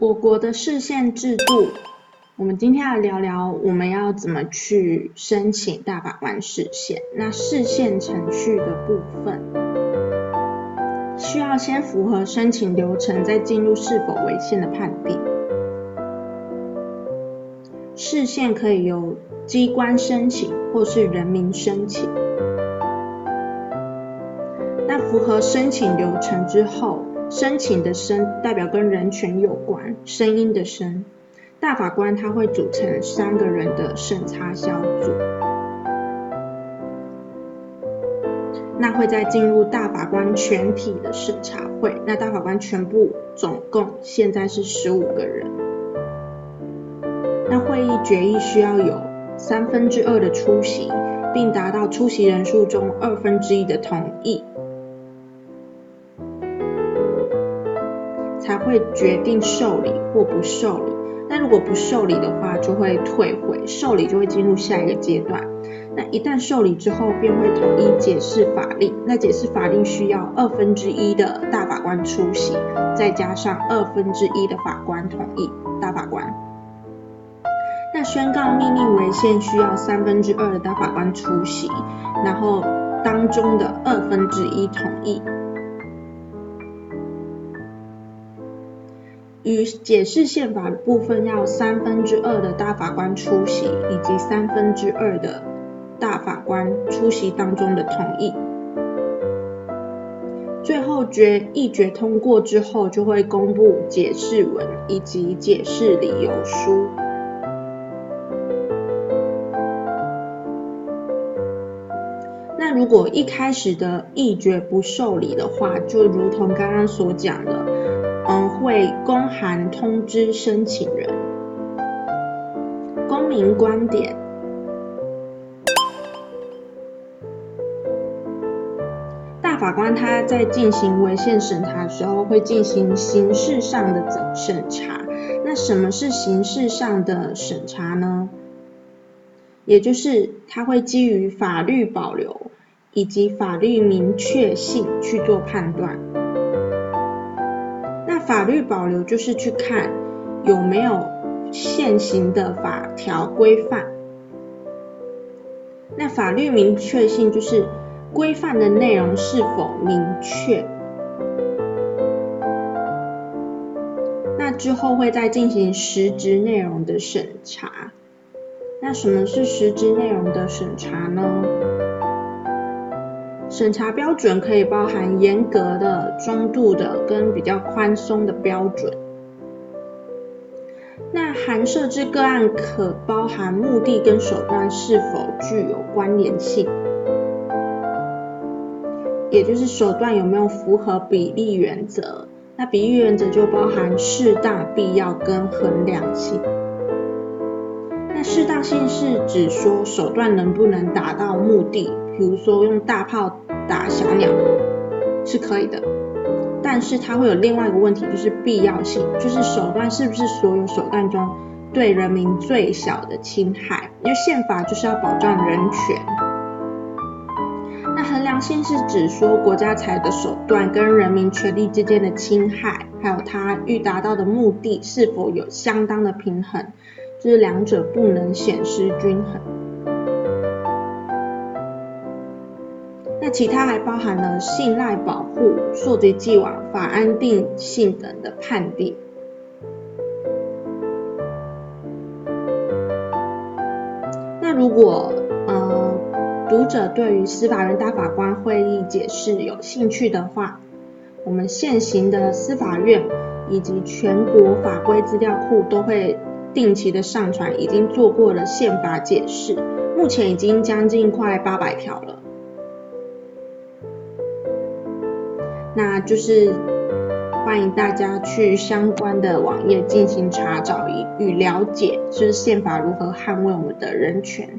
我国的市县制度，我们今天来聊聊我们要怎么去申请大法官释宪。那释宪程序的部分，需要先符合申请流程，再进入是否违宪的判定。释宪可以由机关申请，或是人民申请。那符合申请流程之后。申请的申代表跟人权有关，声音的声。大法官他会组成三个人的审查小组，那会再进入大法官全体的审查会。那大法官全部总共现在是十五个人。那会议决议需要有三分之二的出席，并达到出席人数中二分之一的同意。会决定受理或不受理。那如果不受理的话，就会退回；受理就会进入下一个阶段。那一旦受理之后，便会统一解释法令。那解释法令需要二分之一的大法官出席，再加上二分之一的法官同意。大法官。那宣告命令违宪需要三分之二的大法官出席，然后当中的二分之一同意。与解释宪法部分要三分之二的大法官出席，以及三分之二的大法官出席当中的同意。最后决议决通过之后，就会公布解释文以及解释理由书。那如果一开始的议决不受理的话，就如同刚刚所讲的。会公函通知申请人，公民观点。大法官他在进行违宪审查的时候，会进行形式上的审查。那什么是形式上的审查呢？也就是他会基于法律保留以及法律明确性去做判断。法律保留就是去看有没有现行的法条规范，那法律明确性就是规范的内容是否明确，那之后会再进行实质内容的审查。那什么是实质内容的审查呢？审查标准可以包含严格的、中度的跟比较宽松的标准。那函设置个案可包含目的跟手段是否具有关联性，也就是手段有没有符合比例原则。那比例原则就包含适当、必要跟衡量性。那适当性是指说手段能不能达到目的。比如说用大炮打小鸟是可以的，但是它会有另外一个问题，就是必要性，就是手段是不是所有手段中对人民最小的侵害？因为宪法就是要保障人权。那衡量性是指说国家采的手段跟人民权利之间的侵害，还有它欲达到的目的是否有相当的平衡，就是两者不能显失均衡。那其他还包含了信赖保护、溯及既往、法安定性等的判定。那如果呃读者对于司法院大法官会议解释有兴趣的话，我们现行的司法院以及全国法规资料库都会定期的上传已经做过了宪法解释，目前已经将近快八百条了。那就是欢迎大家去相关的网页进行查找与与了解，就是宪法如何捍卫我们的人权。